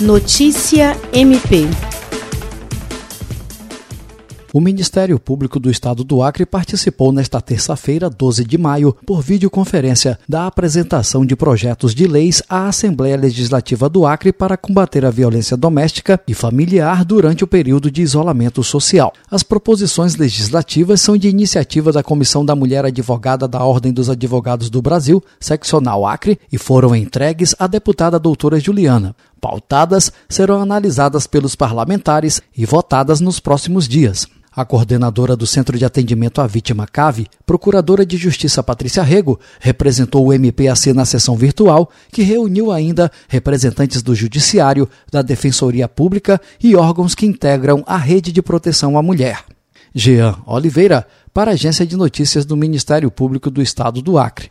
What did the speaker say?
Notícia MP o Ministério Público do Estado do Acre participou nesta terça-feira, 12 de maio, por videoconferência, da apresentação de projetos de leis à Assembleia Legislativa do Acre para combater a violência doméstica e familiar durante o período de isolamento social. As proposições legislativas são de iniciativa da Comissão da Mulher Advogada da Ordem dos Advogados do Brasil, seccional Acre, e foram entregues à deputada doutora Juliana. Pautadas serão analisadas pelos parlamentares e votadas nos próximos dias. A coordenadora do Centro de Atendimento à Vítima CAVE, Procuradora de Justiça Patrícia Rego, representou o MPAC na sessão virtual, que reuniu ainda representantes do Judiciário, da Defensoria Pública e órgãos que integram a Rede de Proteção à Mulher. Jean Oliveira, para a Agência de Notícias do Ministério Público do Estado do Acre.